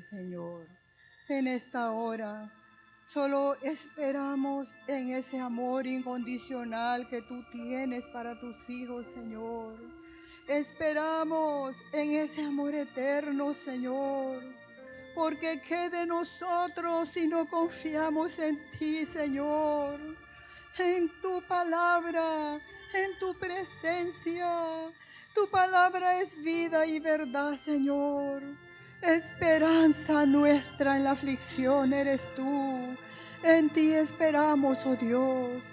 Señor. En esta hora solo esperamos en ese amor incondicional que tú tienes para tus hijos, Señor. Esperamos en ese amor eterno, Señor. Porque qué de nosotros si no confiamos en ti, Señor. En tu palabra, en tu presencia. Tu palabra es vida y verdad, Señor. Esperanza nuestra en la aflicción eres tú. En ti esperamos, oh Dios.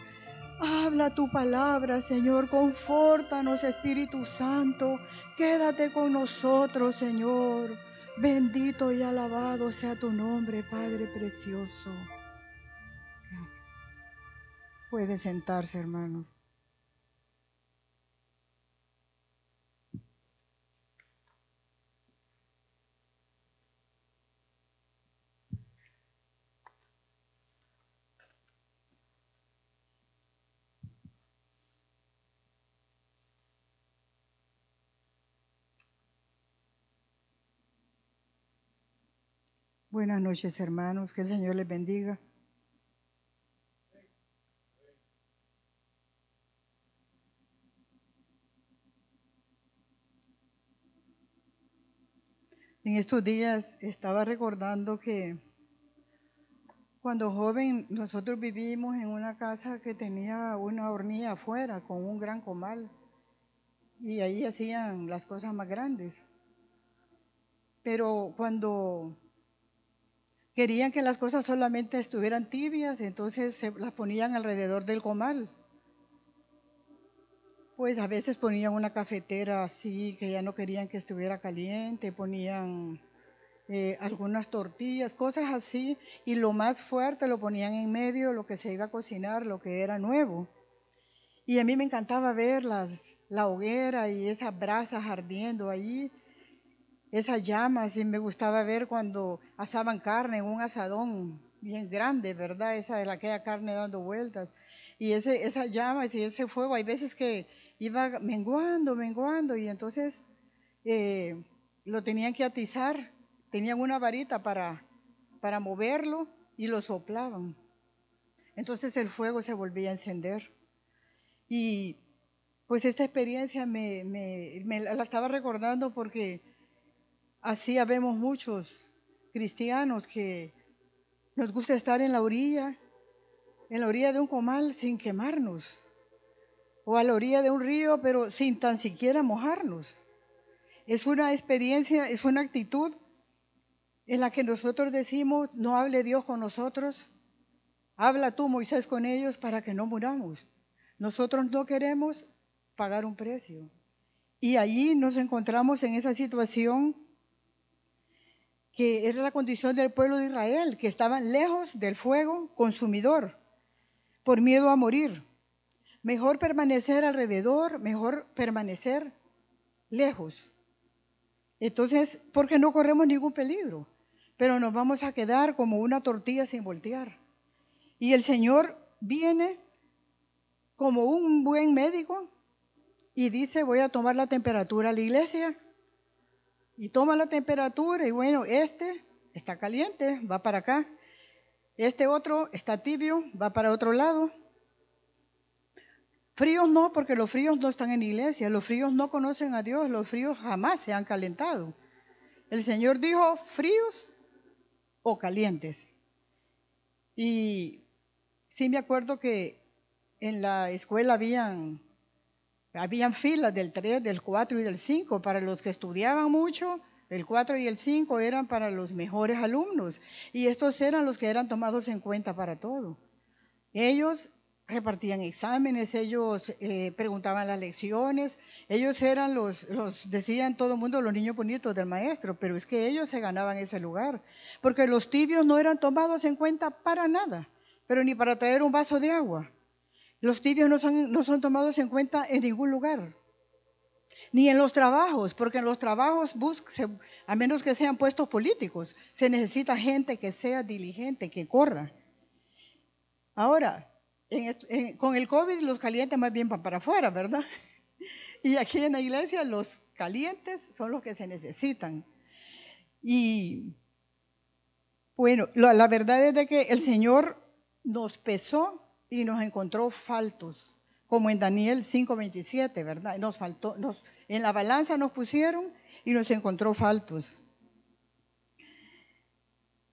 Habla tu palabra, Señor. Confórtanos, Espíritu Santo. Quédate con nosotros, Señor. Bendito y alabado sea tu nombre, Padre precioso. Gracias. Puede sentarse, hermanos. Buenas noches, hermanos. Que el Señor les bendiga. En estos días estaba recordando que cuando joven nosotros vivimos en una casa que tenía una hornilla afuera con un gran comal y ahí hacían las cosas más grandes. Pero cuando querían que las cosas solamente estuvieran tibias, entonces se las ponían alrededor del comal. Pues a veces ponían una cafetera así, que ya no querían que estuviera caliente, ponían eh, algunas tortillas, cosas así, y lo más fuerte lo ponían en medio, lo que se iba a cocinar, lo que era nuevo. Y a mí me encantaba ver las, la hoguera y esas brasas ardiendo allí esas llamas y me gustaba ver cuando asaban carne en un asadón bien grande, ¿verdad? Esa de aquella carne dando vueltas. Y ese, esas llamas y ese fuego, hay veces que iba menguando, menguando, y entonces eh, lo tenían que atizar, tenían una varita para, para moverlo y lo soplaban. Entonces el fuego se volvía a encender. Y pues esta experiencia me, me, me la estaba recordando porque Así habemos muchos cristianos que nos gusta estar en la orilla, en la orilla de un comal sin quemarnos, o a la orilla de un río, pero sin tan siquiera mojarnos. Es una experiencia, es una actitud en la que nosotros decimos, no hable Dios con nosotros, habla tú, Moisés, con ellos para que no muramos. Nosotros no queremos pagar un precio. Y allí nos encontramos en esa situación que es la condición del pueblo de Israel, que estaban lejos del fuego consumidor, por miedo a morir. Mejor permanecer alrededor, mejor permanecer lejos. Entonces, porque no corremos ningún peligro, pero nos vamos a quedar como una tortilla sin voltear. Y el Señor viene como un buen médico y dice, voy a tomar la temperatura a la iglesia y toma la temperatura y bueno, este está caliente, va para acá. Este otro está tibio, va para otro lado. Fríos no, porque los fríos no están en iglesia, los fríos no conocen a Dios, los fríos jamás se han calentado. El Señor dijo fríos o calientes. Y sí me acuerdo que en la escuela habían habían filas del 3, del 4 y del 5 para los que estudiaban mucho. El 4 y el 5 eran para los mejores alumnos y estos eran los que eran tomados en cuenta para todo. Ellos repartían exámenes, ellos eh, preguntaban las lecciones, ellos eran los, los, decían todo el mundo, los niños bonitos del maestro, pero es que ellos se ganaban ese lugar, porque los tibios no eran tomados en cuenta para nada, pero ni para traer un vaso de agua. Los tibios no son, no son tomados en cuenta en ningún lugar. Ni en los trabajos, porque en los trabajos, a menos que sean puestos políticos, se necesita gente que sea diligente, que corra. Ahora, con el COVID los calientes más bien van para afuera, ¿verdad? Y aquí en la iglesia los calientes son los que se necesitan. Y Bueno, la, verdad es de que el Señor nos pesó y nos encontró faltos, como en Daniel 5:27, ¿verdad? Nos faltó, nos, en la balanza nos pusieron y nos encontró faltos.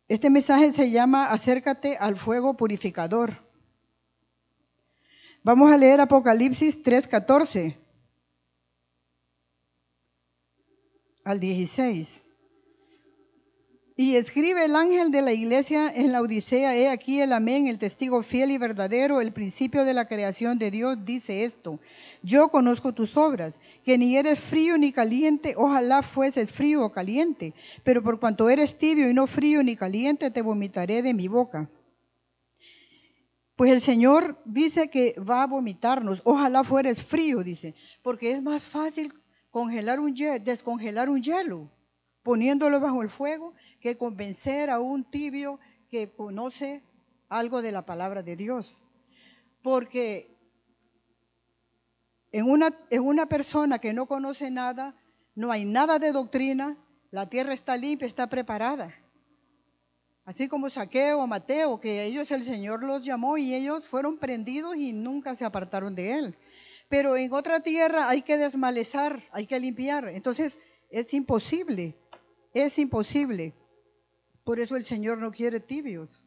Este mensaje se llama Acércate al fuego purificador. Vamos a leer Apocalipsis 3:14 al 16. Y escribe el ángel de la iglesia en la Odisea, he aquí el amén, el testigo fiel y verdadero, el principio de la creación de Dios, dice esto. Yo conozco tus obras, que ni eres frío ni caliente, ojalá fueses frío o caliente, pero por cuanto eres tibio y no frío ni caliente, te vomitaré de mi boca. Pues el Señor dice que va a vomitarnos, ojalá fueres frío, dice, porque es más fácil congelar un descongelar un hielo poniéndolo bajo el fuego que convencer a un tibio que conoce algo de la palabra de Dios. Porque en una, en una persona que no conoce nada, no hay nada de doctrina, la tierra está limpia, está preparada. Así como Saqueo o Mateo, que ellos el Señor los llamó y ellos fueron prendidos y nunca se apartaron de él. Pero en otra tierra hay que desmalezar, hay que limpiar. Entonces es imposible es imposible. Por eso el Señor no quiere tibios.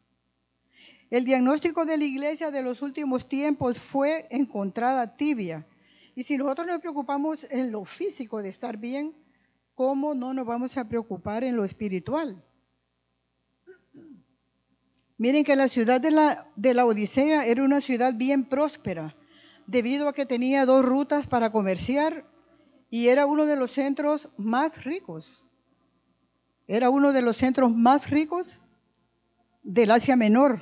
El diagnóstico de la iglesia de los últimos tiempos fue encontrada tibia. Y si nosotros nos preocupamos en lo físico de estar bien, ¿cómo no nos vamos a preocupar en lo espiritual? Miren que la ciudad de la, de la Odisea era una ciudad bien próspera, debido a que tenía dos rutas para comerciar y era uno de los centros más ricos. Era uno de los centros más ricos del Asia Menor.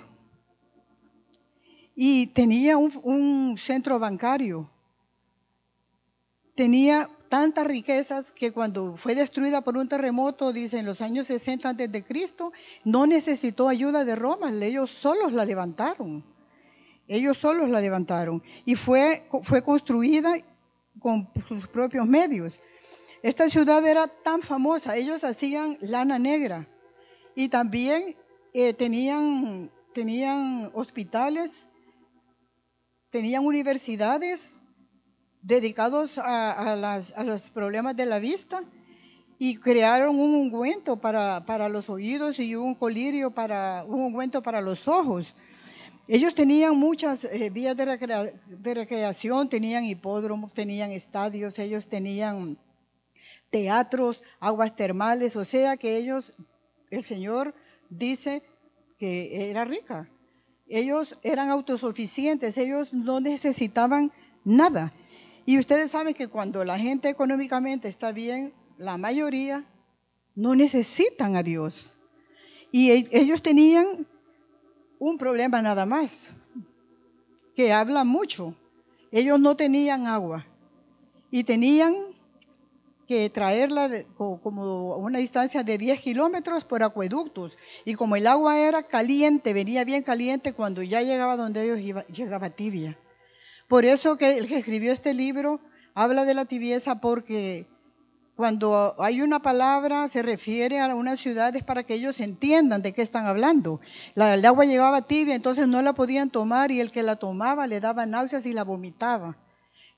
Y tenía un, centro bancario. Tenía tantas riquezas que cuando fue destruida por un terremoto, dice los años 60 antes de Cristo, no necesitó ayuda de Roma, ellos solos la levantaron. Ellos solos la levantaron y fue, fue construida con sus propios medios. Esta ciudad era tan famosa, ellos hacían lana negra y también eh, tenían, tenían hospitales, tenían universidades dedicados a, los problemas de la vista y crearon un ungüento para, los oídos y un colirio para un ungüento para los ojos. Ellos tenían muchas eh, vías de, de recreación, tenían hipódromos, tenían estadios, ellos tenían teatros, aguas termales, o sea que ellos, el Señor dice que era rica. Ellos eran autosuficientes, ellos no necesitaban nada. Y ustedes saben que cuando la gente económicamente está bien, la mayoría no necesitan a Dios. Y e, ellos tenían un problema nada más, que habla mucho. Ellos no tenían agua y tenían traerla como a una distancia de 10 kilómetros por acueductos. Y como el agua era caliente, venía bien caliente, cuando ya llegaba donde ellos llegaba tibia. Por eso que el que escribió este libro habla de la tibieza porque cuando hay una palabra se refiere a unas ciudades para que ellos entiendan de qué están hablando. La, el agua llegaba tibia, entonces no la podían tomar y el que la tomaba le daba náuseas y la vomitaba.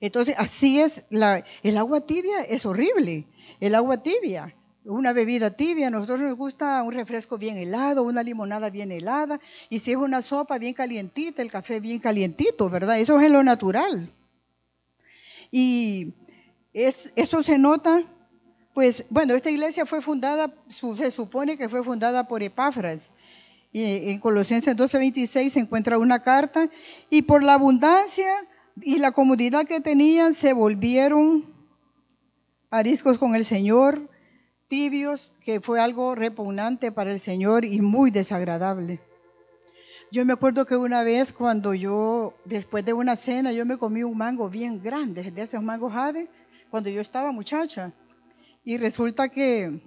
Entonces, así es, el agua tibia es horrible, el agua tibia, una bebida tibia, a nosotros nos gusta un refresco bien helado, una limonada bien helada, y si es una sopa bien calientita, el café bien calientito, ¿verdad? Eso es lo natural. Y es, eso se nota, pues, bueno, esta iglesia fue fundada, se supone que fue fundada por Epáfras. Y en Colosenses 12:26 se encuentra una carta, y por la abundancia y la comodidad que tenían se volvieron ariscos con el Señor, tibios, que fue algo repugnante para el Señor y muy desagradable. Yo me acuerdo que una vez cuando yo, después de una cena, yo me comí un mango bien grande, de esos mangos jade, cuando yo estaba muchacha. Y resulta que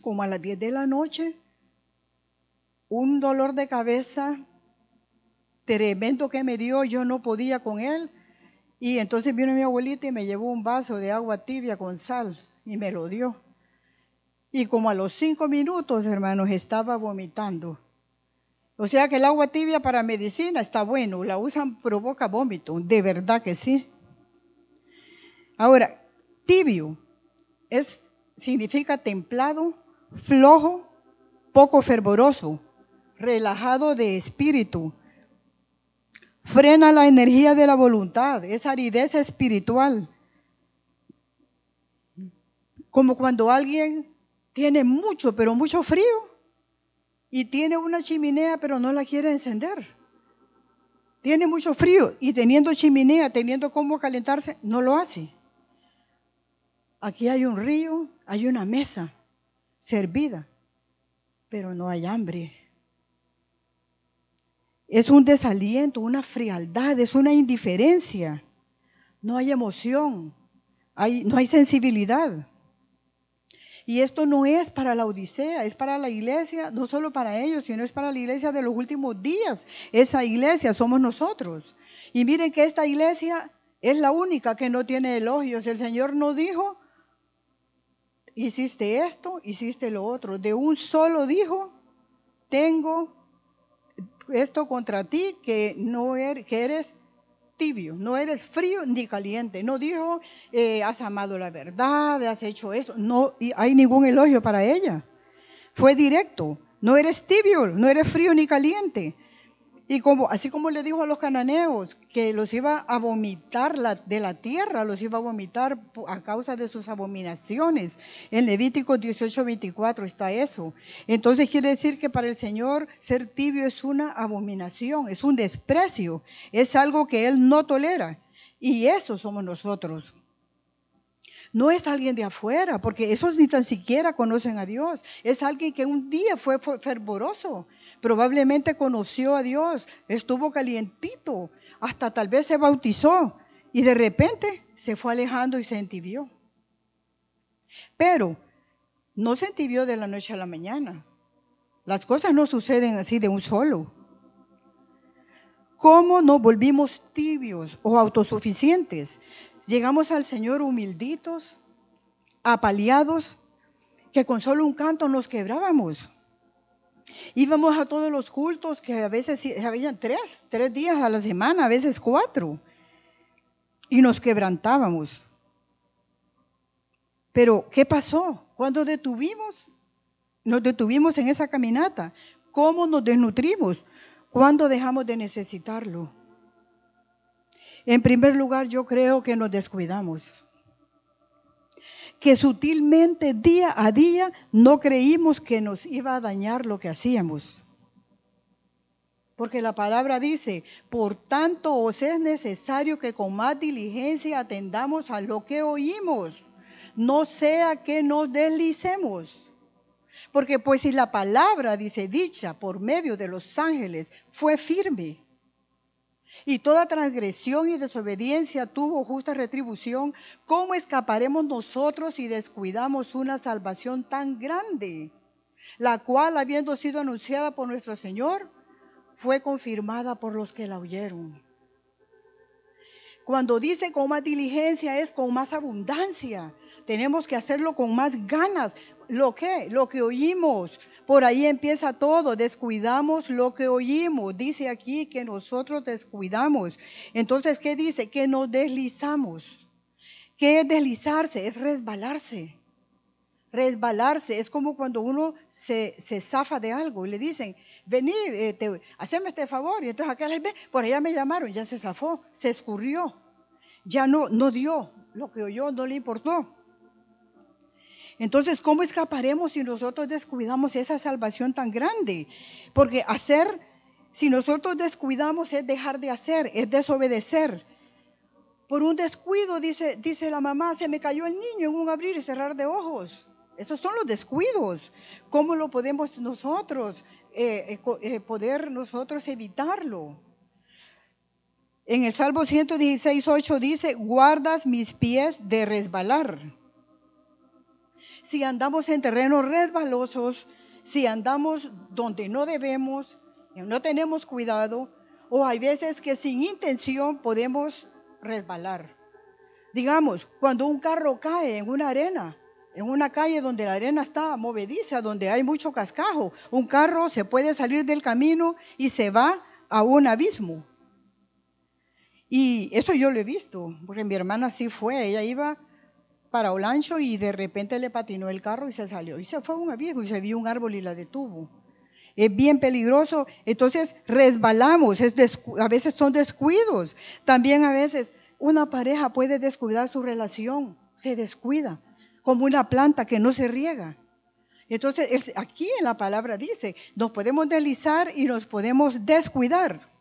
como a las 10 de la noche, un dolor de cabeza tremendo que me dio, yo no podía con él. Y entonces vino mi abuelita y me llevó un vaso de agua tibia con sal y me lo dio. Y como a los cinco minutos, hermanos, estaba vomitando. O sea que el agua tibia para medicina está bueno, la usan, provoca vómito, de verdad que sí. Ahora, tibio es, significa templado, flojo, poco fervoroso, relajado de espíritu. Frena la energía de la voluntad, es aridez espiritual. Como cuando alguien tiene mucho, pero mucho frío y tiene una chimenea pero no la quiere encender. Tiene mucho frío y teniendo chimenea, teniendo cómo calentarse, no lo hace. Aquí hay un río, hay una mesa servida, pero no hay hambre. Es un desaliento, una frialdad, es una indiferencia. No hay emoción, no hay sensibilidad. Y esto no es para la Odisea, es para la iglesia, no solo para ellos, sino es para la iglesia de los últimos días. Esa iglesia somos nosotros. Y miren que esta iglesia es la única que no tiene elogios. El Señor no dijo, hiciste esto, hiciste lo otro. De un solo dijo, tengo esto contra ti, que, no er, que eres tibio, no eres frío ni caliente. No dijo, eh, has amado la verdad, has hecho esto. No hay ningún elogio para ella. Fue directo. No eres tibio, no eres frío ni caliente. Y como, así como le dijo a los cananeos que los iba a vomitar de la tierra, los iba a vomitar a causa de sus abominaciones. En Levítico 18, 24 está eso. Entonces quiere decir que para el Señor ser tibio es una abominación, es un desprecio, es algo que Él no tolera. Y eso somos nosotros. No es alguien de afuera, porque esos ni tan siquiera conocen a Dios. Es alguien que un día fue fervoroso, probablemente conoció a Dios, estuvo calientito, hasta tal vez se bautizó y de repente se fue alejando y se entibió. Pero no se entibió de la noche a la mañana. Las cosas no suceden así de un solo. ¿Cómo nos volvimos tibios o autosuficientes? Llegamos al Señor humilditos, apaleados, que con solo un canto nos quebrábamos. Íbamos a todos los cultos, que a veces habían tres, tres días a la semana, a veces cuatro, y nos quebrantábamos. Pero, ¿qué pasó? Cuando detuvimos, nos detuvimos en esa caminata, ¿cómo nos desnutrimos? ¿Cuándo dejamos de necesitarlo? En primer lugar, yo creo que nos descuidamos. Que sutilmente, día a día, no creímos que nos iba a dañar lo que hacíamos. Porque la palabra dice, por tanto os es necesario que con más diligencia atendamos a lo que oímos, no sea que nos deslicemos. Porque pues si la palabra, dice, dicha por medio de los ángeles, fue firme, y toda transgresión y desobediencia tuvo justa retribución, ¿cómo escaparemos nosotros si descuidamos una salvación tan grande, la cual, habiendo sido anunciada por nuestro Señor, fue confirmada por los que la oyeron? Cuando dice con más diligencia es con más abundancia. Tenemos que hacerlo con más ganas. ¿Lo que? Lo que oímos. Por ahí empieza todo. Descuidamos lo que oímos. Dice aquí que nosotros descuidamos. Entonces, ¿qué dice? Que nos deslizamos. ¿Qué es deslizarse? Es resbalarse. Resbalarse es como cuando uno se, zafa de algo y le dicen, vení, eh, haceme este favor. Y entonces acá les por allá me llamaron, ya se zafó, se escurrió. Ya no, no dio. Lo que oyó no le importó. Entonces, ¿cómo escaparemos si nosotros descuidamos esa salvación tan grande? Porque hacer, si nosotros descuidamos, es dejar de hacer, es desobedecer. Por un descuido, dice, dice la mamá, se me cayó el niño en un abrir y cerrar de ojos. Esos son los descuidos. ¿Cómo lo podemos nosotros, eh, eh, eh, poder nosotros evitarlo? En el Salmo 116, 8 dice, guardas mis pies de resbalar si andamos en terrenos resbalosos, si andamos donde no debemos, no tenemos cuidado, o hay veces que sin intención podemos resbalar. Digamos, cuando un carro cae en una arena, en una calle donde la arena está movediza, donde hay mucho cascajo. Un carro se puede salir del camino y se va a un abismo. Y eso yo lo he visto, porque mi hermana sí fue, ella iba para Olancho y de repente le patinó el carro y se salió. Y se fue a un abismo y se vio un árbol y la detuvo. Es bien peligroso, entonces resbalamos, a veces son descuidos. También a veces una pareja puede descuidar su relación, se descuida como una planta que no se riega. Entonces, aquí en la palabra dice, nos podemos deslizar y nos podemos descuidar.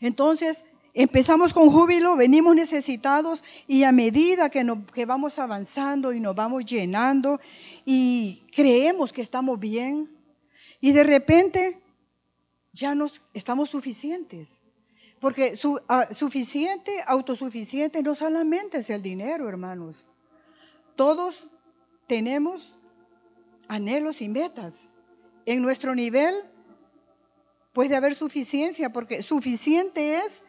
Entonces, empezamos con júbilo, venimos necesitados y a medida que, vamos avanzando y nos vamos llenando y creemos que estamos bien y de repente ya nos estamos suficientes. Porque ah, suficiente, autosuficiente no solamente es el dinero, hermanos. Todos tenemos anhelos y metas. En nuestro nivel puede haber suficiencia, porque suficiente es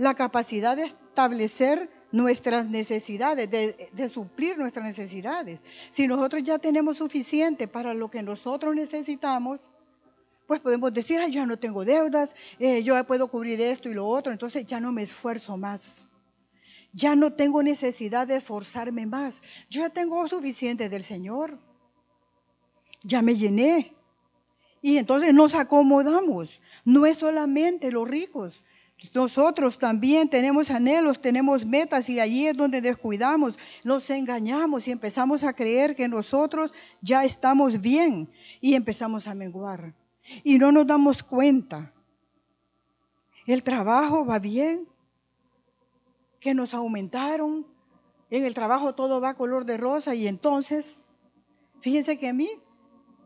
la capacidad de establecer nuestras necesidades, de, de, suplir nuestras necesidades. Si nosotros ya tenemos suficiente para lo que nosotros necesitamos, pues podemos decir, Ay, ya no tengo deudas, eh, yo puedo cubrir esto y lo otro, entonces ya no me esfuerzo más. Ya no tengo necesidad de esforzarme más. Yo ya tengo suficiente del Señor. Ya me llené. Y entonces nos acomodamos. No es solamente los ricos. Nosotros también tenemos anhelos, tenemos metas y allí es donde descuidamos, nos engañamos y empezamos a creer que nosotros ya estamos bien y empezamos a menguar. Y no nos damos cuenta. El trabajo va bien, que nos aumentaron, en el trabajo todo va color de rosa y entonces, fíjense que a mí,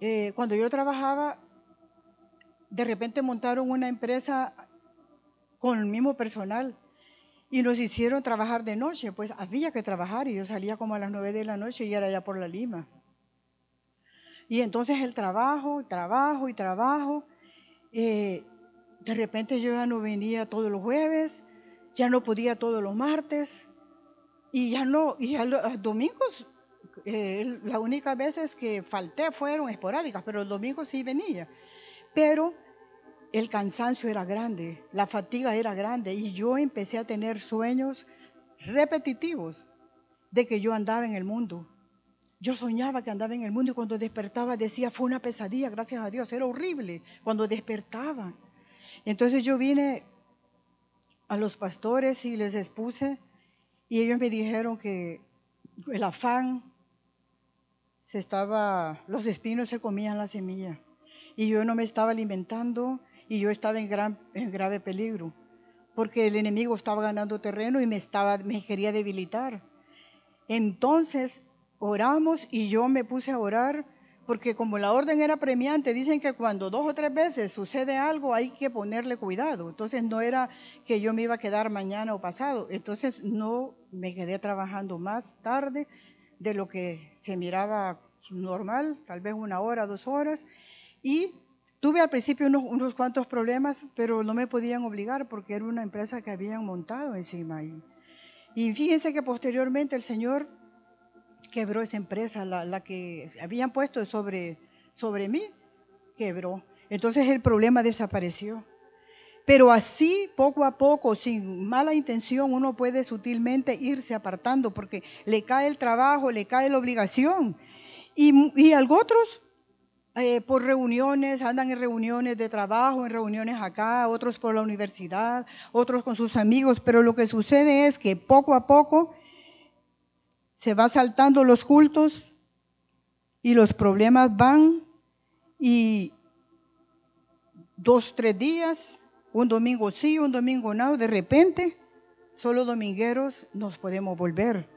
eh, cuando yo trabajaba, de repente montaron una empresa con el mismo personal y nos hicieron trabajar de noche, pues había que trabajar y yo salía como a las nueve de la noche y era ya por la Lima. Y entonces el trabajo, trabajo y trabajo. Eh, de repente yo ya no venía todos los jueves, ya no podía todos los martes y ya no, y ya los domingos, eh, las únicas veces que falté fueron esporádicas, pero los domingos sí venía. Pero el cansancio era grande, la fatiga era grande y yo empecé a tener sueños repetitivos de que yo andaba en el mundo. Yo soñaba que andaba en el mundo y cuando despertaba decía, fue una pesadilla, gracias a Dios, era horrible cuando despertaba. Entonces yo vine a los pastores y les expuse y ellos me dijeron que el afán se estaba, los espinos se comían la semilla y yo no me estaba alimentando y yo estaba en, gran, en grave peligro porque el enemigo estaba ganando terreno y me, estaba, me quería debilitar. Entonces oramos y yo me puse a orar porque como la orden era premiante, dicen que cuando dos o tres veces sucede algo hay que ponerle cuidado. Entonces no era que yo me iba a quedar mañana o pasado. Entonces no me quedé trabajando más tarde de lo que se miraba normal, tal vez una hora, dos horas. Y tuve al principio unos, unos cuantos problemas, pero no me podían obligar porque era una empresa que habían montado encima. Y, y fíjense que posteriormente el Señor quebró esa empresa, la, que habían puesto sobre, sobre mí, quebró. Entonces el problema desapareció. Pero así, poco a poco, sin mala intención, uno puede sutilmente irse apartando porque le cae el trabajo, le cae la obligación. Y, y otros, eh, por reuniones, andan en reuniones de trabajo, en reuniones acá, otros por la universidad, otros con sus amigos, pero lo que sucede es que poco a poco se va saltando los cultos y los problemas van y dos, tres días, un domingo sí, un domingo no, de repente, solo domingueros nos podemos volver.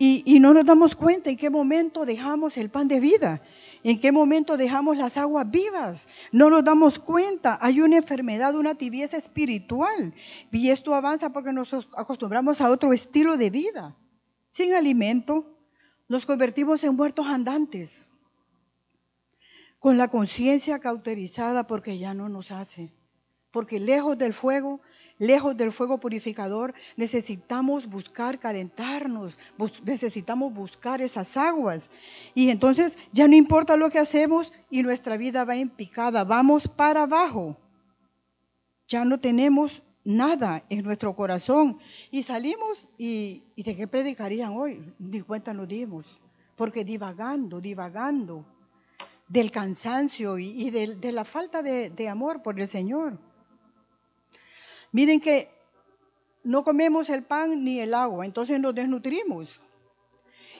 Y, y, no nos damos cuenta en qué momento dejamos el pan de vida, en qué momento dejamos las aguas vivas. No nos damos cuenta, hay una enfermedad, una tibieza espiritual. Y esto avanza porque nos acostumbramos a otro estilo de vida sin alimento, nos convertimos en muertos andantes, con la conciencia cauterizada porque ya no nos hace, porque lejos del fuego lejos del fuego purificador, necesitamos buscar calentarnos, necesitamos buscar esas aguas. Y entonces ya no importa lo que hacemos y nuestra vida va en picada, vamos para abajo. Ya no tenemos nada en nuestro corazón. Y salimos y, ¿de qué predicarían hoy? Ni cuenta nos dimos, porque divagando, divagando del cansancio y, de, la falta de amor por el Señor. Miren que no comemos el pan ni el agua, entonces nos desnutrimos.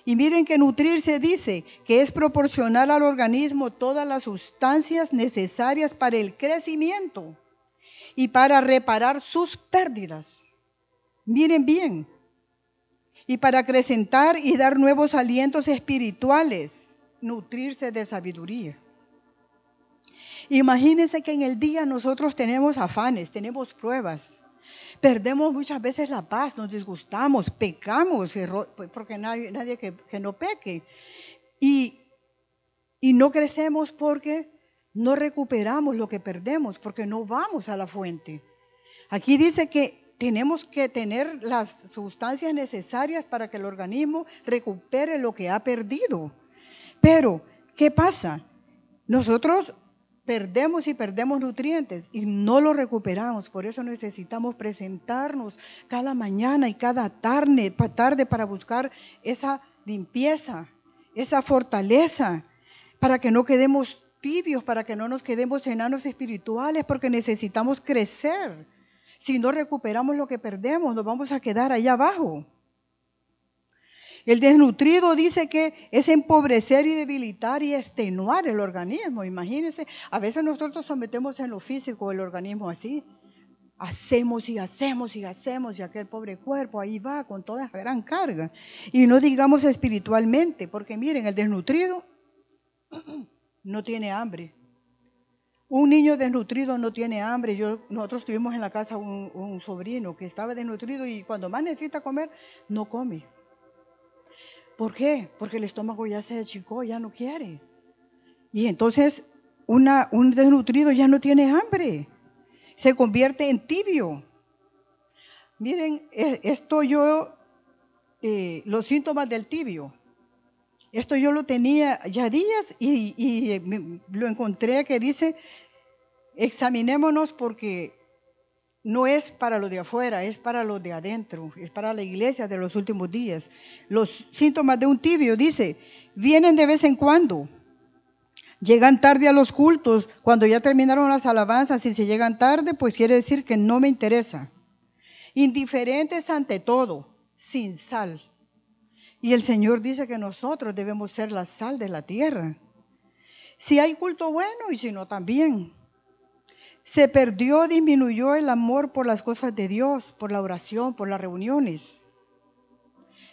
Y miren que nutrirse dice que es proporcionar al organismo todas las sustancias necesarias para el crecimiento y para reparar sus pérdidas. Miren bien. Y para acrecentar y dar nuevos alientos espirituales, nutrirse de sabiduría. Imagínense que en el día nosotros tenemos afanes, tenemos pruebas. Perdemos muchas veces la paz, nos disgustamos, pecamos, porque nadie, nadie que, no peque. Y, y no crecemos porque no recuperamos lo que perdemos, porque no vamos a la fuente. Aquí dice que tenemos que tener las sustancias necesarias para que el organismo recupere lo que ha perdido. Pero, ¿qué pasa? Nosotros perdemos y perdemos nutrientes y no los recuperamos. Por eso necesitamos presentarnos cada mañana y cada tarde, para buscar esa limpieza, esa fortaleza, para que no quedemos tibios, para que no nos quedemos enanos espirituales, porque necesitamos crecer. Si no recuperamos lo que perdemos, nos vamos a quedar allá abajo. El desnutrido dice que es empobrecer y debilitar y extenuar el organismo. Imagínense, a veces nosotros sometemos en lo físico el organismo así. Hacemos y hacemos y hacemos y aquel pobre cuerpo ahí va con toda esa gran carga. Y no digamos espiritualmente, porque miren, el desnutrido no tiene hambre. Un niño desnutrido no tiene hambre. Yo, nosotros tuvimos en la casa un, un sobrino que estaba desnutrido y cuando más necesita comer, no come. ¿Por qué? Porque el estómago ya se achicó, ya no quiere. Y entonces un desnutrido ya no tiene hambre, se convierte en tibio. Miren, esto yo, eh, los síntomas del tibio, esto yo lo tenía ya días y, y lo encontré que dice, examinémonos porque no es para lo de afuera, es para lo de adentro, es para la iglesia de los últimos días. Los síntomas de un tibio, dice, vienen de vez en cuando. Llegan tarde a los cultos, cuando ya terminaron las alabanzas, si se llegan tarde, pues quiere decir que no me interesa. Indiferentes ante todo, sin sal. Y el Señor dice que nosotros debemos ser la sal de la tierra. Si hay culto bueno y si no también. Se perdió, disminuyó el amor por las cosas de Dios, por la oración, por las reuniones.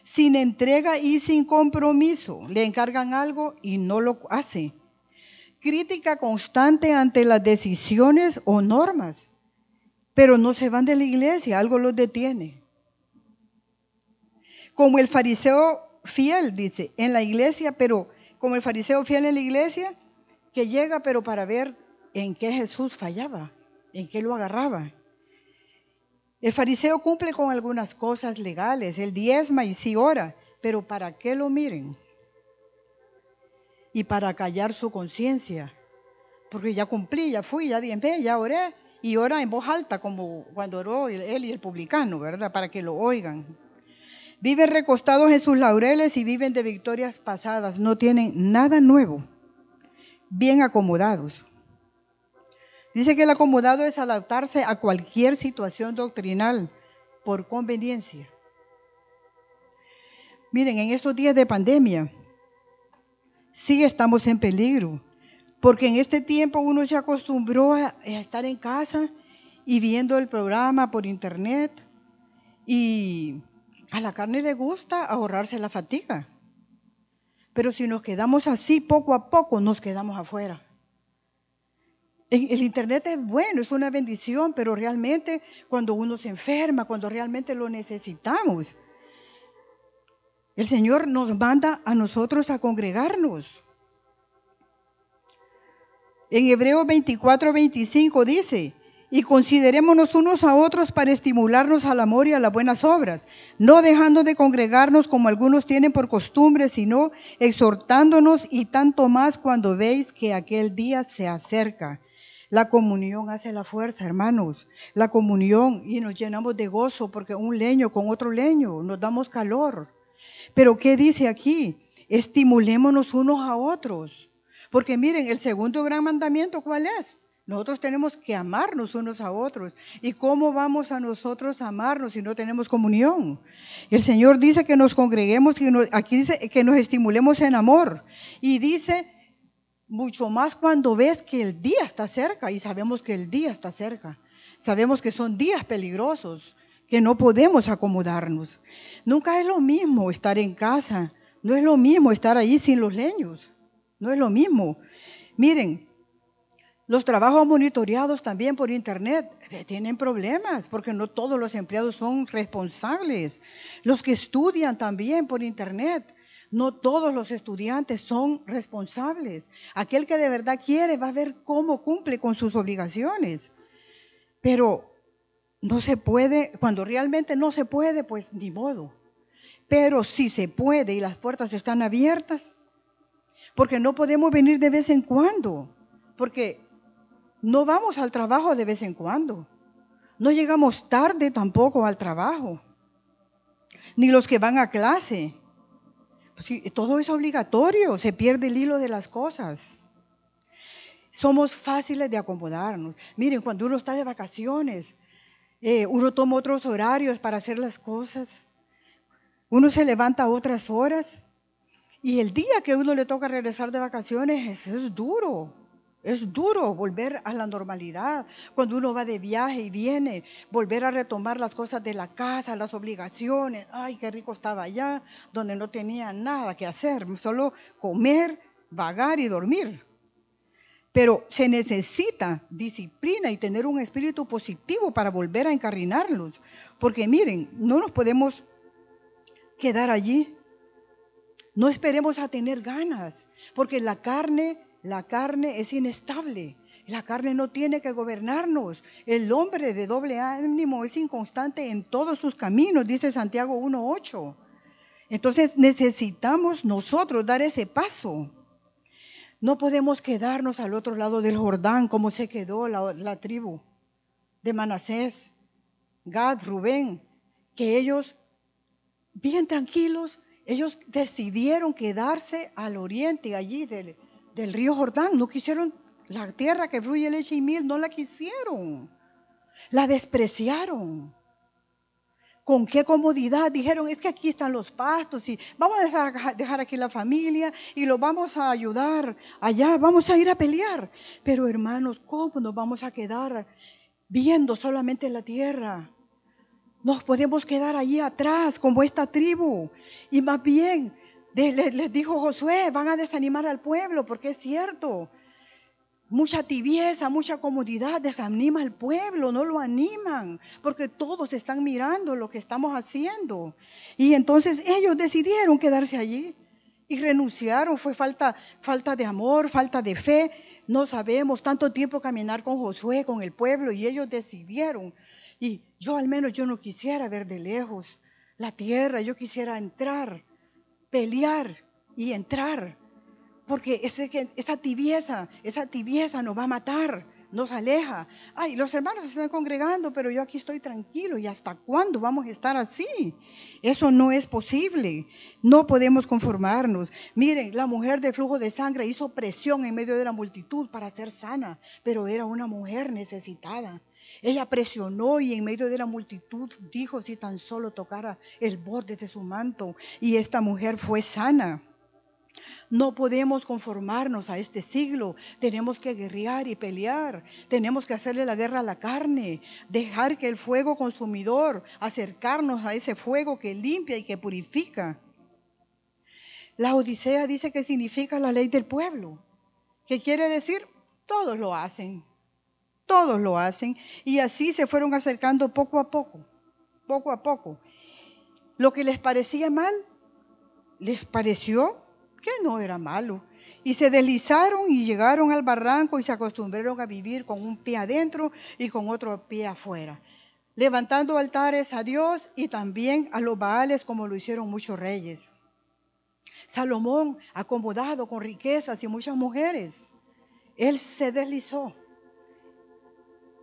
Sin entrega y sin compromiso. Le encargan algo y no lo hace. Crítica constante ante las decisiones o normas. Pero no se van de la iglesia, algo los detiene. Como el fariseo fiel, dice, en la iglesia, pero como el fariseo fiel en la iglesia, que llega pero para ver en qué Jesús fallaba, en qué lo agarraba. El fariseo cumple con algunas cosas legales, él diezma y sí ora, pero ¿para qué lo miren? Y para callar su conciencia, porque ya cumplí, ya fui, ya diezmé, ya oré, y ora en voz alta, como cuando oró él y el publicano, ¿verdad? Para que lo oigan. Viven recostados en sus laureles y viven de victorias pasadas, no tienen nada nuevo, bien acomodados. Dice que el acomodado es adaptarse a cualquier situación doctrinal por conveniencia. Miren, en estos días de pandemia, sí estamos en peligro, porque en este tiempo uno se acostumbró a, estar en casa y viendo el programa por internet y a la carne le gusta ahorrarse la fatiga. Pero si nos quedamos así poco a poco, nos quedamos afuera. El Internet es bueno, es una bendición, pero realmente cuando uno se enferma, cuando realmente lo necesitamos, el Señor nos manda a nosotros a congregarnos. En Hebreos 24, 25 dice, y considerémonos unos a otros para estimularnos al amor y a las buenas obras, no dejando de congregarnos como algunos tienen por costumbre, sino exhortándonos y tanto más cuando veis que aquel día se acerca. La comunión hace la fuerza, hermanos. La comunión y nos llenamos de gozo porque un leño con otro leño nos damos calor. Pero ¿qué dice aquí? Estimulémonos unos a otros. Porque miren, el segundo gran mandamiento, ¿cuál es? Nosotros tenemos que amarnos unos a otros. ¿Y cómo vamos a nosotros amarnos si no tenemos comunión? El Señor dice que nos congreguemos, que aquí dice que nos estimulemos en amor. Y dice, mucho más cuando ves que el día está cerca. Y sabemos que el día está cerca. Sabemos que son días peligrosos, que no podemos acomodarnos. Nunca es lo mismo estar en casa. No es lo mismo estar ahí sin los leños. No es lo mismo. Miren, los trabajos monitoreados también por Internet eh, tienen problemas porque no todos los empleados son responsables. Los que estudian también por Internet, no todos los estudiantes son responsables. Aquel que de verdad quiere va a ver cómo cumple con sus obligaciones. Pero no se puede, cuando realmente no se puede, pues ni modo. Pero si se puede y las puertas están abiertas, porque no podemos venir de vez en cuando, porque no vamos al trabajo de vez en cuando. No llegamos tarde tampoco al trabajo. Ni los que van a clase. Todo es obligatorio, se pierde el hilo de las cosas. Somos fáciles de acomodarnos. Miren, cuando uno está de vacaciones, eh, uno toma otros horarios para hacer las cosas. Uno se levanta a otras horas. Y el día que uno le toca regresar de vacaciones, es duro. Es duro volver a la normalidad cuando uno va de viaje y viene, volver a retomar las cosas de la casa, las obligaciones. Ay, qué rico estaba allá, donde no tenía nada que hacer, solo comer, vagar y dormir. Pero se necesita disciplina y tener un espíritu positivo para volver a encarrinarlos. Porque miren, no nos podemos quedar allí. No esperemos a tener ganas, porque la carne la carne es inestable. La carne no tiene que gobernarnos. El hombre de doble ánimo es inconstante en todos sus caminos, dice Santiago 1.8. Entonces necesitamos nosotros dar ese paso. No podemos quedarnos al otro lado del Jordán como se quedó la, tribu de Manasés, Gad, Rubén, que ellos, bien tranquilos, ellos decidieron quedarse al oriente allí del, del río Jordán. No quisieron la tierra que fluye leche y no la quisieron. La despreciaron. Con qué comodidad dijeron, es que aquí están los pastos y vamos a dejar, dejar aquí la familia y lo vamos a ayudar allá, vamos a ir a pelear. Pero hermanos, ¿cómo nos vamos a quedar viendo solamente la tierra? Nos podemos quedar allí atrás como esta tribu y más bien les, dijo Josué, van a desanimar al pueblo, porque es cierto. Mucha tibieza, mucha comodidad desanima al pueblo, no lo animan, porque todos están mirando lo que estamos haciendo. Y entonces ellos decidieron quedarse allí y renunciaron. Fue falta, falta de amor, falta de fe. No sabemos tanto tiempo caminar con Josué, con el pueblo, y ellos decidieron. Y yo al menos yo no quisiera ver de lejos la tierra, yo quisiera entrar pelear y entrar. Porque esa tibieza, esa tibieza nos va a matar, nos aleja. Ay, los hermanos se están congregando, pero yo aquí estoy tranquilo. ¿Y hasta cuándo vamos a estar así? Eso no es posible. No podemos conformarnos. Miren, la mujer de flujo de sangre hizo presión en medio de la multitud para ser sana, pero era una mujer necesitada. Ella presionó y en medio de la multitud dijo si tan solo tocara el borde de su manto y esta mujer fue sana. No podemos conformarnos a este siglo. Tenemos que guerrear y pelear. Tenemos que hacerle la guerra a la carne. Dejar que el fuego consumidor, acercarnos a ese fuego que limpia y que purifica. La Odisea dice que significa la ley del pueblo. ¿Qué quiere decir? Todos lo hacen. Todos lo hacen. Y así se fueron acercando poco a poco, poco a poco. Lo que les parecía mal, les pareció que no era malo. Y se deslizaron y llegaron al barranco y se acostumbraron a vivir con un pie adentro y con otro pie afuera, levantando altares a Dios y también a los Baales como lo hicieron muchos reyes. Salomón, acomodado con riquezas y muchas mujeres, él se deslizó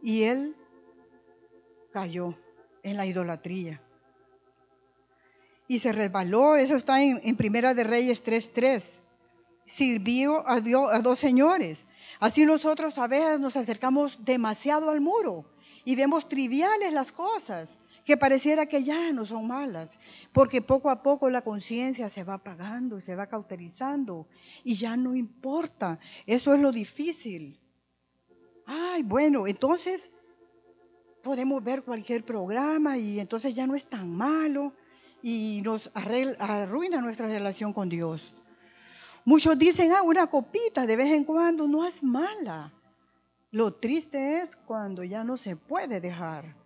y él cayó en la idolatría. Y se resbaló, eso está en, Primera de Reyes 3.3. Sirvió a, Dios, a dos señores. Así nosotros a veces nos acercamos demasiado al muro y vemos triviales las cosas que pareciera que ya no son malas, porque poco a poco la conciencia se va apagando, se va cauterizando y ya no importa. Eso es lo difícil. Ay, bueno, entonces podemos ver cualquier programa y entonces ya no es tan malo y nos arruina nuestra relación con Dios. Muchos dicen, ah, una copita de vez en cuando no es mala. Lo triste es cuando ya no se puede dejar.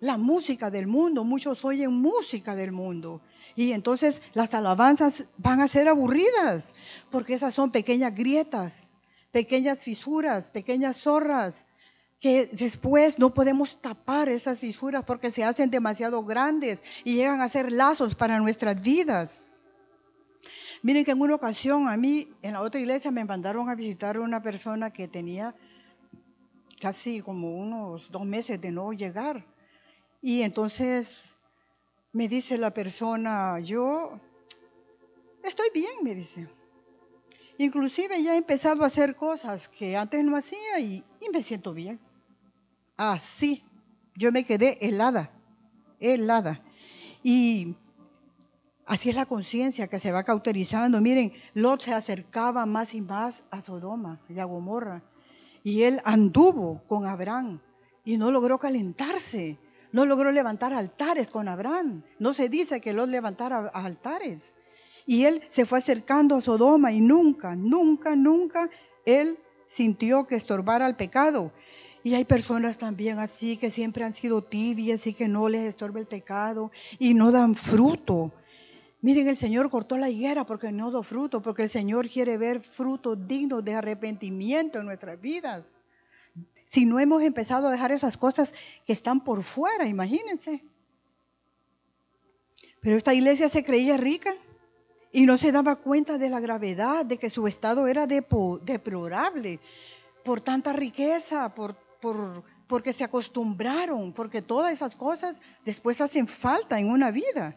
La música del mundo, muchos oyen música del mundo. Y entonces las alabanzas van a ser aburridas, porque esas son pequeñas grietas, pequeñas fisuras, pequeñas zorras que después no podemos tapar esas fisuras porque se hacen demasiado grandes y llegan a ser lazos para nuestras vidas. Miren que en una ocasión a mí, en la otra iglesia, me mandaron a visitar una persona que tenía casi como unos dos meses de no llegar. Y entonces me dice la persona, yo estoy bien, me dice. Inclusive ya he empezado a hacer cosas que antes no hacía y, y me siento bien. Así, yo me quedé helada, helada. Y así es la conciencia que se va cauterizando. Miren, Lot se acercaba más y más a Sodoma y a Gomorra. Y él anduvo con Abraham y no logró calentarse. No logró levantar altares con Abraham. No se dice que Lot levantara altares. Y él se fue acercando a Sodoma y nunca, nunca, nunca él sintió que estorbara el pecado. Y hay personas también así que siempre han sido tibias y que no les estorba el pecado y no dan fruto. Miren, el Señor cortó la higuera porque no dio fruto, porque el Señor quiere ver frutos dignos de arrepentimiento en nuestras vidas. Si no hemos empezado a dejar esas cosas que están por fuera, imagínense. Pero esta iglesia se creía rica y no se daba cuenta de la gravedad, de que su estado era deplorable por tanta riqueza, por porque se acostumbraron, porque todas esas cosas después hacen falta en una vida.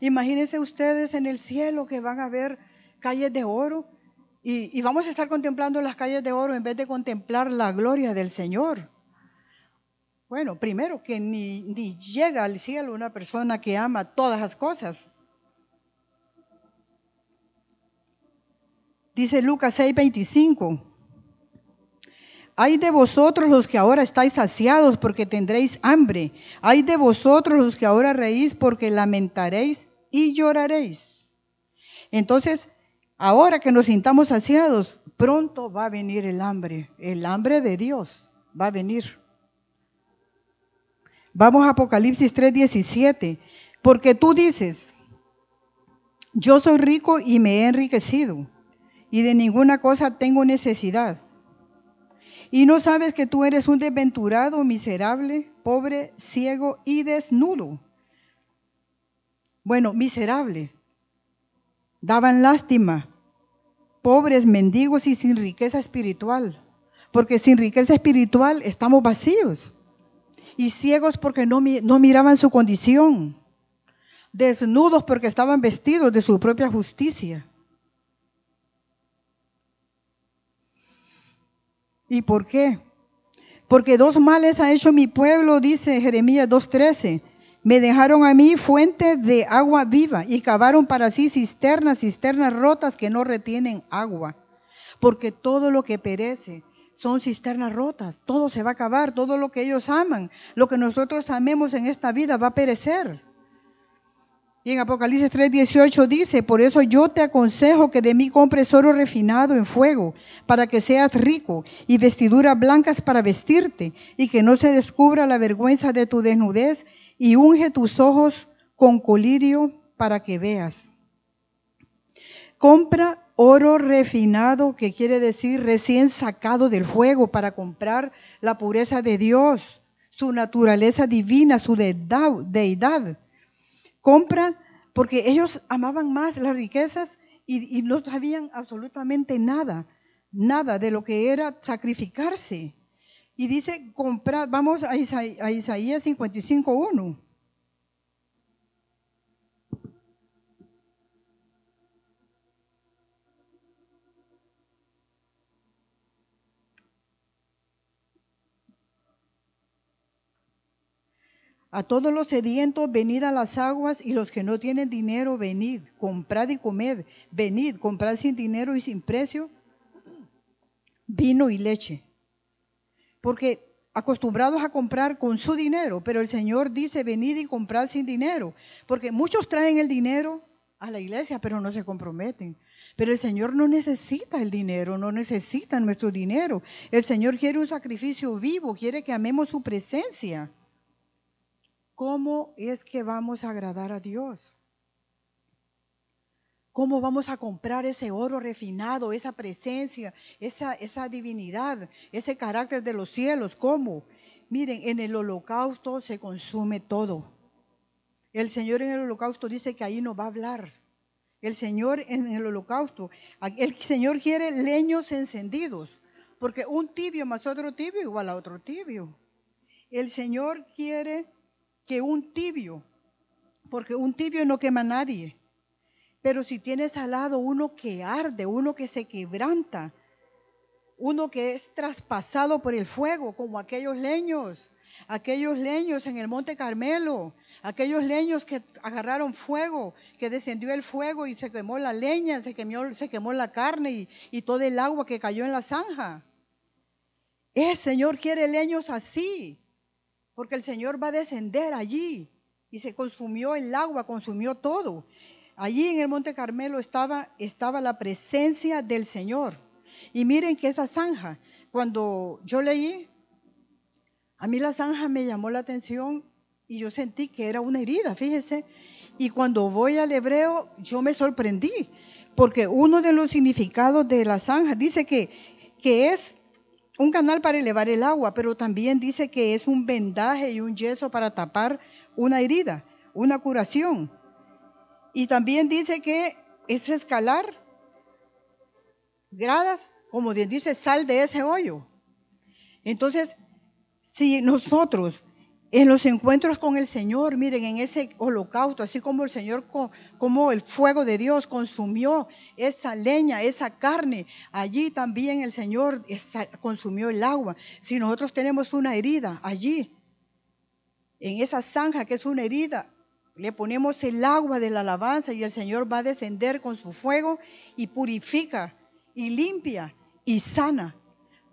Imagínense ustedes en el cielo que van a ver calles de oro y, vamos a estar contemplando las calles de oro en vez de contemplar la gloria del Señor. Bueno, primero que ni, ni llega al cielo una persona que ama todas las cosas. Dice Lucas 6:25. Hay de vosotros los que ahora estáis saciados porque tendréis hambre. Hay de vosotros los que ahora reís porque lamentaréis y lloraréis. Entonces, ahora que nos sintamos saciados, pronto va a venir el hambre. El hambre de Dios va a venir. Vamos a Apocalipsis 3:17. Porque tú dices, yo soy rico y me he enriquecido, y de ninguna cosa tengo necesidad y no sabes que tú eres un desventurado, miserable, pobre, ciego y desnudo. Bueno, miserable. Daban lástima. Pobres, mendigos y sin riqueza espiritual. Porque sin riqueza espiritual estamos vacíos. Y ciegos porque no, no miraban su condición. Desnudos porque estaban vestidos de su propia justicia ¿Y por qué? Porque dos males ha hecho mi pueblo, dice Jeremías 2.13. Me dejaron a mí fuentes de agua viva y cavaron para sí cisternas, cisternas rotas que no retienen agua. Porque todo lo que perece son cisternas rotas, todo se va a acabar, todo lo que ellos aman, lo que nosotros amemos en esta vida va a perecer. Y en Apocalipsis 3:18 dice, por eso yo te aconsejo que de mí compres oro refinado en fuego, para que seas rico, y vestiduras blancas para vestirte, y que no se descubra la vergüenza de tu desnudez, y unge tus ojos con colirio para que veas. Compra oro refinado, que quiere decir recién sacado del fuego para comprar la pureza de Dios, su naturaleza divina, su deidad. Compra porque ellos amaban más las riquezas y, no sabían absolutamente nada, nada de lo que era sacrificarse. Y dice, comprar, vamos a, Isaías, a Isaías 55.1. A todos los sedientos, venid a las aguas, y los que no tienen dinero, venid, comprad y comed, venid, comprad sin dinero y sin precio vino y leche. Porque acostumbrados a comprar con su dinero, pero el Señor dice, venid y comprad sin dinero, porque muchos traen el dinero a la iglesia, pero no se comprometen. Pero el Señor no necesita el dinero, no necesita nuestro dinero. El Señor quiere un sacrificio vivo, quiere que amemos su presencia. ¿Cómo es que vamos a agradar a Dios? ¿Cómo vamos a comprar ese oro refinado, esa presencia, esa, esa divinidad, ese carácter de los cielos? ¿Cómo? Miren, en el holocausto se consume todo. El Señor en el holocausto dice que ahí no va a hablar. El Señor en el holocausto, el Señor quiere leños encendidos, porque un tibio más otro tibio igual a otro tibio. El Señor quiere que un tibio, porque un tibio no quema a nadie. Pero si tienes al lado uno que arde, uno que se quebranta, uno que es traspasado por el fuego, como aquellos leños, aquellos leños en el monte Carmelo, aquellos leños que agarraron fuego, que descendió el fuego y se quemó la leña, se quemó, se quemó la carne y, y todo el agua que cayó en la zanja. El Señor quiere leños así, porque el Señor va a descender allí. Y se consumió el agua, consumió todo. Allí en el Monte Carmelo estaba, estaba la presencia del Señor. Y miren que esa zanja, cuando yo leí, a mí la zanja me llamó la atención y yo sentí que era una herida, fíjese. Y cuando voy al hebreo, yo me sorprendí, porque uno de los significados de la zanja dice que, que es un canal para elevar el agua, pero también dice que es un vendaje y un yeso para tapar una herida, una curación. Y también dice que es escalar gradas, como dice, sal de ese hoyo. Entonces, si nosotros en los encuentros con el Señor, miren, en ese holocausto, así como el Señor, como el fuego de Dios consumió esa leña, esa carne, allí también el Señor consumió el agua. Si nosotros tenemos una herida allí, en esa zanja que es una herida, le ponemos el agua de la alabanza y el Señor va a descender con su fuego y purifica y limpia y sana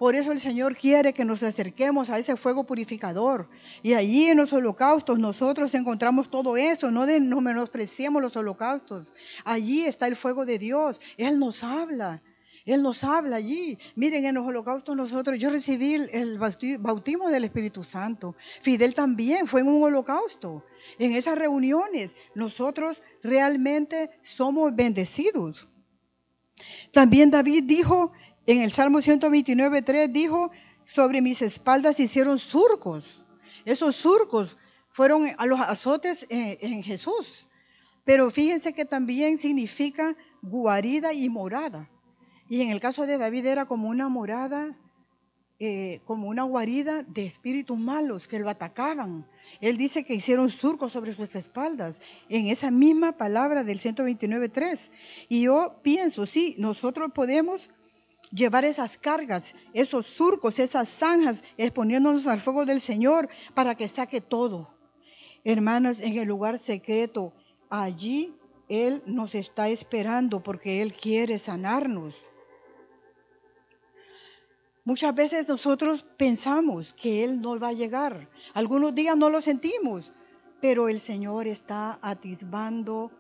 por eso el Señor quiere que nos acerquemos a ese fuego purificador. Y allí en los holocaustos nosotros encontramos todo eso. No, no menospreciemos los holocaustos. Allí está el fuego de Dios. Él nos habla. Él nos habla allí. Miren, en los holocaustos nosotros, yo recibí el bautismo del Espíritu Santo. Fidel también fue en un holocausto. En esas reuniones nosotros realmente somos bendecidos. También David dijo en el Salmo 129.3 dijo, sobre mis espaldas hicieron surcos. Esos surcos fueron a los azotes en, Jesús. Pero fíjense que también significa guarida y morada. Y en el caso de David era como una morada, eh, como una guarida de espíritus malos que lo atacaban. Él dice que hicieron surcos sobre sus espaldas, en esa misma palabra del 129.3. Y yo pienso, sí, nosotros podemos llevar esas cargas, esos surcos, esas zanjas, exponiéndonos al fuego del Señor para que saque todo. Hermanas, en el lugar secreto, allí Él nos está esperando porque Él quiere sanarnos. Muchas veces nosotros pensamos que Él no va a llegar. Algunos días no lo sentimos, pero el Señor está atisbando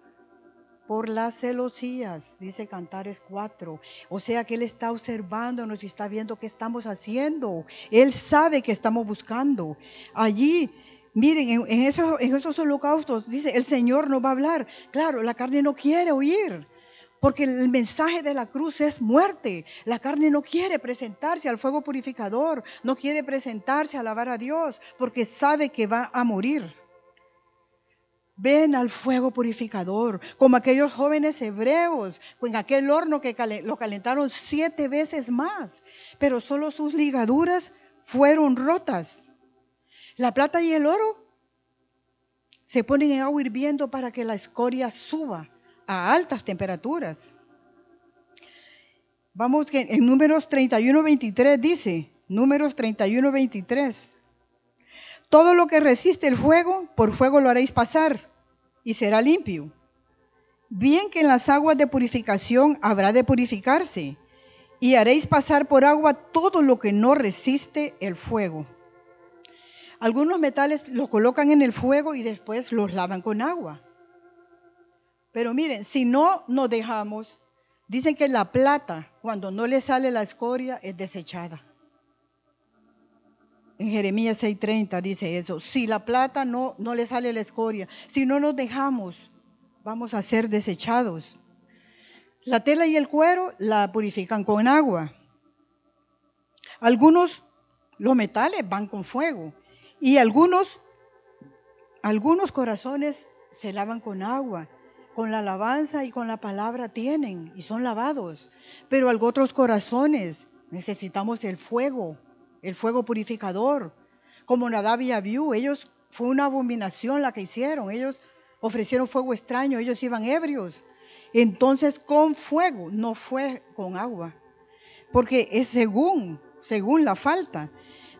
por las celosías, dice Cantares 4. O sea que Él está observándonos y está viendo qué estamos haciendo. Él sabe que estamos buscando. Allí, miren, en, esos, en esos holocaustos, dice, el Señor no va a hablar. Claro, la carne no quiere oír. Porque el mensaje de la cruz es muerte. La carne no quiere presentarse al fuego purificador, no quiere presentarse a alabar a Dios, porque sabe que va a morir. Ven al fuego purificador, como aquellos jóvenes hebreos, en aquel horno que lo calentaron siete veces más, pero solo sus ligaduras fueron rotas. La plata y el oro se ponen en agua hirviendo para que la escoria suba a altas temperaturas. Vamos que en números 31-23 dice, números 31-23, todo lo que resiste el fuego, por fuego lo haréis pasar y será limpio. Bien que en las aguas de purificación habrá de purificarse, y haréis pasar por agua todo lo que no resiste el fuego. Algunos metales los colocan en el fuego y después los lavan con agua. Pero miren, si no nos dejamos, dicen que la plata, cuando no le sale la escoria, es desechada. En Jeremías 6:30 dice eso. Si la plata no, no le sale la escoria, si no nos dejamos, vamos a ser desechados. La tela y el cuero la purifican con agua. Algunos, los metales van con fuego. Y algunos, algunos corazones se lavan con agua, con la alabanza y con la palabra tienen y son lavados. Pero otros corazones necesitamos el fuego, el fuego purificador. Como Nadab y Abiú, ellos fue una abominación la que hicieron. Ellos ofrecieron fuego extraño, ellos iban ebrios. Entonces con fuego, no fue con agua. Porque es según, según la falta.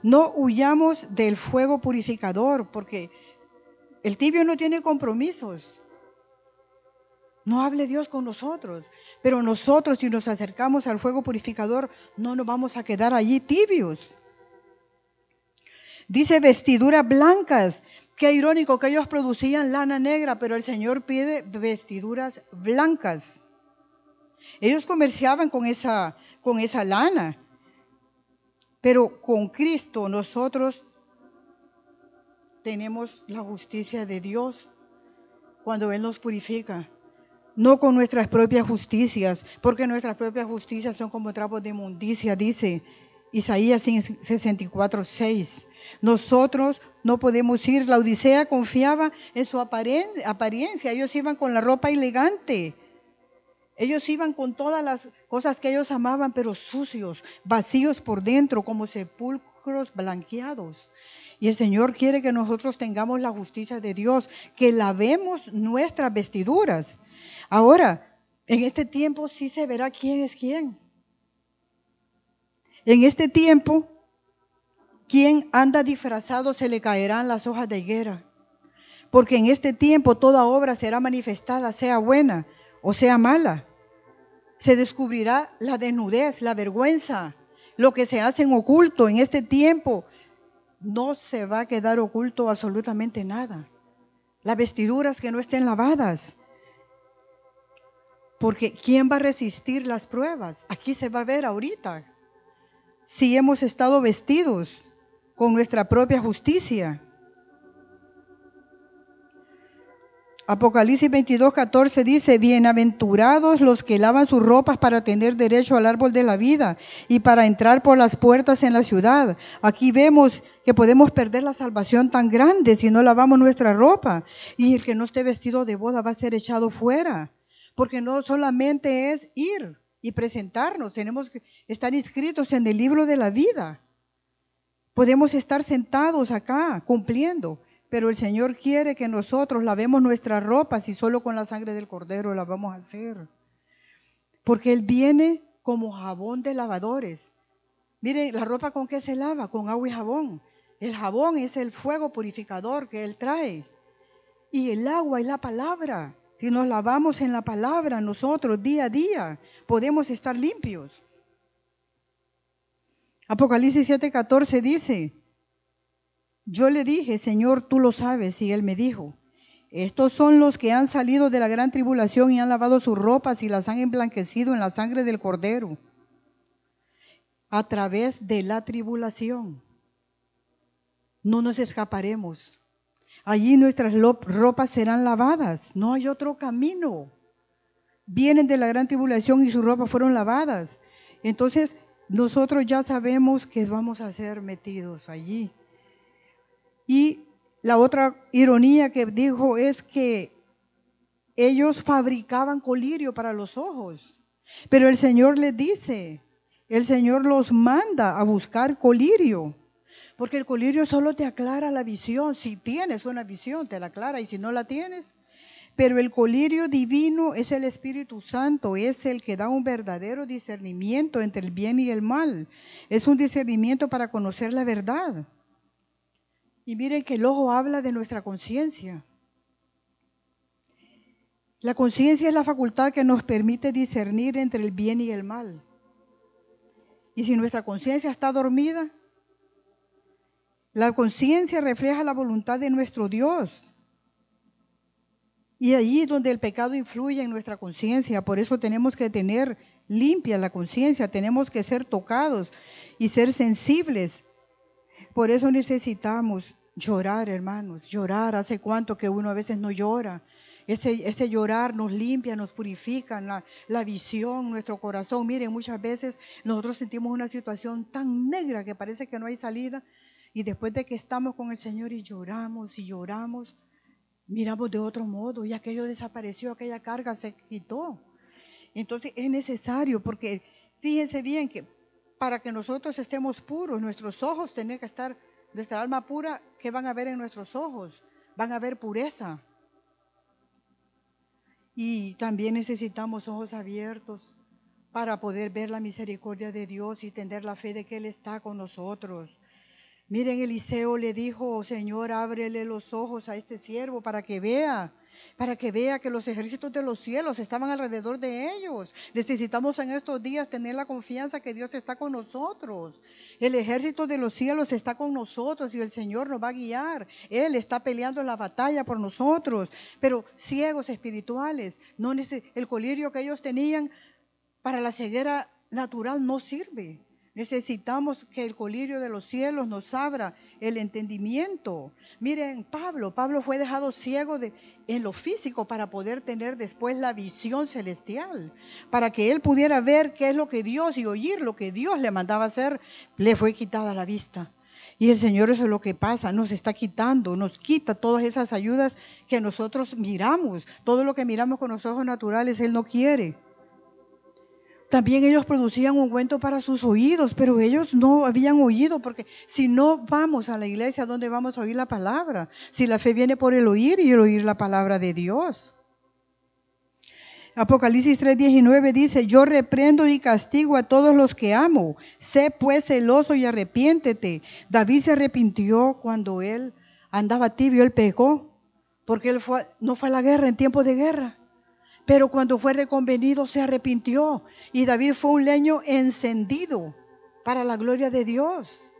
No huyamos del fuego purificador, porque el tibio no tiene compromisos. No hable Dios con nosotros. Pero nosotros si nos acercamos al fuego purificador, no nos vamos a quedar allí tibios. Dice vestiduras blancas. Qué irónico que ellos producían lana negra, pero el Señor pide vestiduras blancas. Ellos comerciaban con esa, con esa lana. Pero con Cristo nosotros tenemos la justicia de Dios cuando Él nos purifica. No con nuestras propias justicias, porque nuestras propias justicias son como trapos de inmundicia, dice Isaías 64, 6. Nosotros no podemos ir. La Odisea confiaba en su apariencia. Ellos iban con la ropa elegante. Ellos iban con todas las cosas que ellos amaban, pero sucios, vacíos por dentro, como sepulcros blanqueados. Y el Señor quiere que nosotros tengamos la justicia de Dios, que lavemos nuestras vestiduras. Ahora, en este tiempo sí se verá quién es quién. En este tiempo, quien anda disfrazado se le caerán las hojas de higuera. Porque en este tiempo toda obra será manifestada, sea buena o sea mala. Se descubrirá la desnudez, la vergüenza, lo que se hace en oculto en este tiempo. No se va a quedar oculto absolutamente nada. Las vestiduras que no estén lavadas. Porque ¿quién va a resistir las pruebas? Aquí se va a ver ahorita. Si hemos estado vestidos con nuestra propia justicia. Apocalipsis 22, 14 dice, bienaventurados los que lavan sus ropas para tener derecho al árbol de la vida y para entrar por las puertas en la ciudad. Aquí vemos que podemos perder la salvación tan grande si no lavamos nuestra ropa. Y el que no esté vestido de boda va a ser echado fuera. Porque no solamente es ir y presentarnos, tenemos que estar inscritos en el libro de la vida. Podemos estar sentados acá cumpliendo, pero el Señor quiere que nosotros lavemos nuestras ropas y solo con la sangre del cordero la vamos a hacer. Porque Él viene como jabón de lavadores. Miren, la ropa con qué se lava? Con agua y jabón. El jabón es el fuego purificador que Él trae. Y el agua es la palabra. Si nos lavamos en la palabra nosotros día a día, podemos estar limpios. Apocalipsis 7:14 dice, yo le dije, Señor, tú lo sabes. Y él me dijo, estos son los que han salido de la gran tribulación y han lavado sus ropas y las han emblanquecido en la sangre del cordero a través de la tribulación. No nos escaparemos. Allí nuestras ropas serán lavadas. No hay otro camino. vienen de la gran tribulación y sus ropas fueron lavadas. Entonces, nosotros ya sabemos que vamos a ser metidos allí. Y la otra ironía que dijo es que ellos fabricaban colirio para los ojos, pero el Señor les dice, el Señor los manda a buscar colirio, porque el colirio solo te aclara la visión. Si tienes una visión, te la aclara, y si no la tienes, pero el colirio divino es el Espíritu Santo, es el que da un verdadero discernimiento entre el bien y el mal. Es un discernimiento para conocer la verdad. Y miren que el ojo habla de nuestra conciencia. La conciencia es la facultad que nos permite discernir entre el bien y el mal. Y si nuestra conciencia está dormida, la conciencia refleja la voluntad de nuestro Dios. Y allí donde el pecado influye en nuestra conciencia, por eso tenemos que tener limpia la conciencia, tenemos que ser tocados y ser sensibles. Por eso necesitamos llorar, hermanos, llorar. Hace cuánto que uno a veces no llora. Ese, ese llorar nos limpia, nos purifica la, la visión, nuestro corazón. Miren, muchas veces nosotros sentimos una situación tan negra que parece que no hay salida. Y después de que estamos con el Señor y lloramos y lloramos, miramos de otro modo y aquello desapareció, aquella carga se quitó. Entonces es necesario porque fíjense bien que para que nosotros estemos puros, nuestros ojos tienen que estar, nuestra alma pura, ¿qué van a ver en nuestros ojos? Van a ver pureza. Y también necesitamos ojos abiertos para poder ver la misericordia de Dios y tener la fe de que Él está con nosotros. Miren, Eliseo le dijo, Señor, ábrele los ojos a este siervo para que vea, para que vea que los ejércitos de los cielos estaban alrededor de ellos. Necesitamos en estos días tener la confianza que Dios está con nosotros. El ejército de los cielos está con nosotros y el Señor nos va a guiar. Él está peleando la batalla por nosotros. Pero ciegos espirituales, no el colirio que ellos tenían para la ceguera natural no sirve. Necesitamos que el colirio de los cielos nos abra el entendimiento. Miren, Pablo, Pablo fue dejado ciego en lo físico para poder tener después la visión celestial, para que él pudiera ver qué es lo que Dios y oír lo que Dios le mandaba hacer, le fue quitada la vista. Y el Señor eso es lo que pasa, nos está quitando, nos quita todas esas ayudas que nosotros miramos, todo lo que miramos con los ojos naturales, Él no quiere. También ellos producían un cuento para sus oídos, pero ellos no habían oído, porque si no vamos a la iglesia, ¿dónde vamos a oír la palabra? Si la fe viene por el oír y el oír la palabra de Dios. Apocalipsis 3:19 dice, yo reprendo y castigo a todos los que amo. Sé pues celoso y arrepiéntete. David se arrepintió cuando él andaba tibio, él pecó, porque él no fue a la guerra en tiempo de guerra. Pero cuando fue reconvenido se arrepintió y David fue un leño encendido para la gloria de Dios.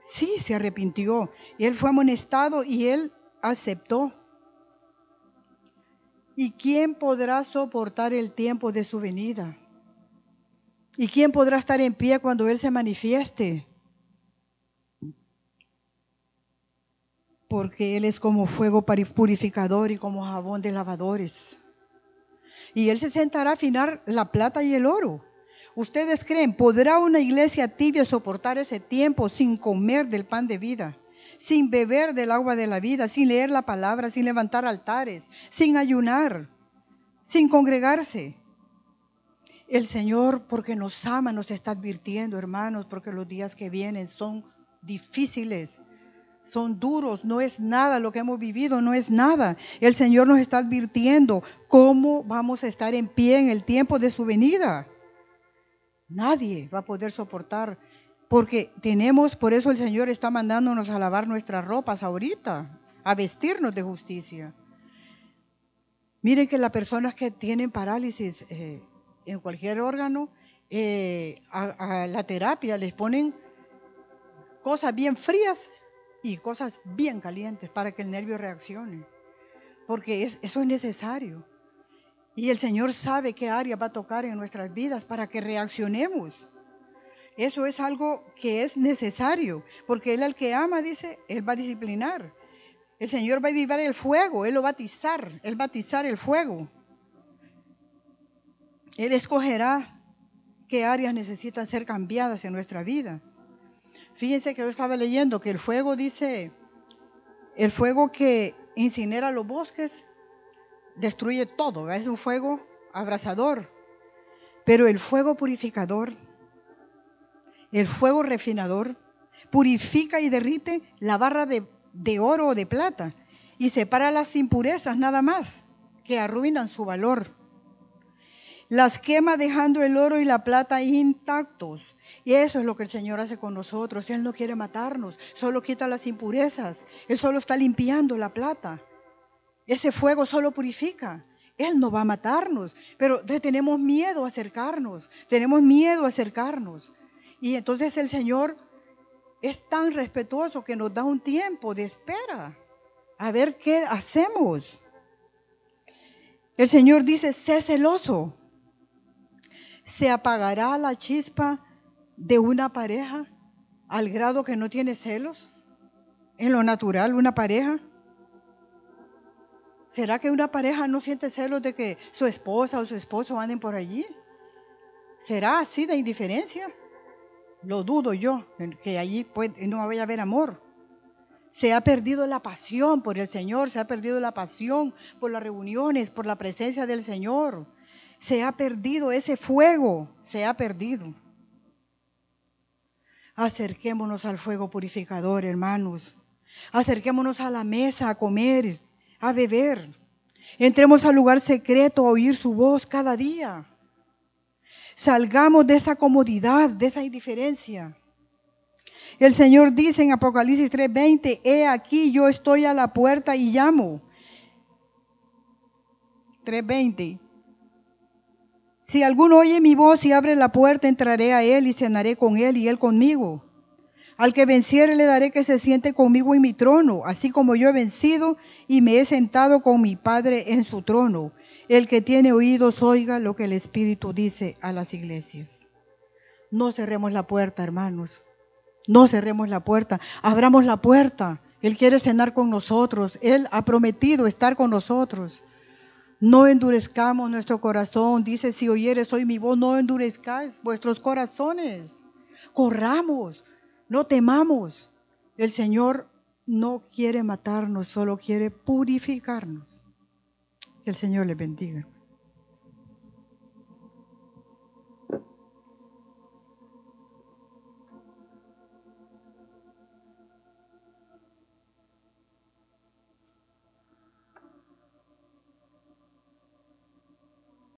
Sí, se arrepintió. Él fue amonestado y él aceptó. ¿Y quién podrá soportar el tiempo de su venida? ¿Y quién podrá estar en pie cuando Él se manifieste? Porque Él es como fuego purificador y como jabón de lavadores y Él se sentará a afinar la plata y el oro. ¿Ustedes creen, podrá una iglesia tibia soportar ese tiempo sin comer del pan de vida, sin beber del agua de la vida, sin leer la palabra, sin levantar altares, sin ayunar, sin congregarse? El Señor, porque nos ama, nos está advirtiendo, hermanos, porque los días que vienen son difíciles son duros, no es nada, lo que hemos vivido no es nada. El Señor nos está advirtiendo cómo vamos a estar en pie en el tiempo de su venida. Nadie va a poder soportar, porque tenemos, por eso el Señor está mandándonos a lavar nuestras ropas ahorita, a vestirnos de justicia. Miren que las personas que tienen parálisis eh, en cualquier órgano, eh, a la terapia les ponen cosas bien frías y cosas bien calientes para que el nervio reaccione. Porque eso es necesario. Y el Señor sabe qué área va a tocar en nuestras vidas para que reaccionemos. Eso es algo que es necesario, porque Él al que ama, dice, Él va a disciplinar. El Señor va a vivir el fuego, Él lo va a batizar, Él va a el fuego. Él escogerá qué áreas necesitan ser cambiadas en nuestra vida. Fíjense que yo estaba leyendo que el fuego dice, el fuego que incinera los bosques destruye todo, es un fuego abrasador. Pero el fuego purificador, el fuego refinador, purifica y derrite la barra de, de oro o de plata y separa las impurezas nada más que arruinan su valor. Las quema dejando el oro y la plata intactos. Y eso es lo que el Señor hace con nosotros. Él no quiere matarnos, solo quita las impurezas. Él solo está limpiando la plata. Ese fuego solo purifica. Él no va a matarnos, pero tenemos miedo a acercarnos, tenemos miedo a acercarnos. Y entonces el Señor es tan respetuoso que nos da un tiempo de espera a ver qué hacemos. El Señor dice, sé celoso. ¿Se apagará la chispa de una pareja al grado que no tiene celos? En lo natural, una pareja. ¿Será que una pareja no siente celos de que su esposa o su esposo anden por allí? ¿Será así de indiferencia? Lo dudo yo, que allí no vaya a haber amor. Se ha perdido la pasión por el Señor, se ha perdido la pasión por las reuniones, por la presencia del Señor. Se ha perdido ese fuego, se ha perdido. Acerquémonos al fuego purificador, hermanos. Acerquémonos a la mesa a comer, a beber. Entremos al lugar secreto a oír su voz cada día. Salgamos de esa comodidad, de esa indiferencia. El Señor dice en Apocalipsis 3:20, he aquí yo estoy a la puerta y llamo. 3:20. Si alguno oye mi voz y abre la puerta, entraré a él y cenaré con él y él conmigo. Al que venciere le daré que se siente conmigo en mi trono, así como yo he vencido y me he sentado con mi Padre en su trono. El que tiene oídos oiga lo que el Espíritu dice a las iglesias. No cerremos la puerta, hermanos. No cerremos la puerta. Abramos la puerta. Él quiere cenar con nosotros. Él ha prometido estar con nosotros. No endurezcamos nuestro corazón. Dice, si oyeres hoy mi voz, no endurezcáis vuestros corazones. Corramos, no temamos. El Señor no quiere matarnos, solo quiere purificarnos. Que el Señor le bendiga.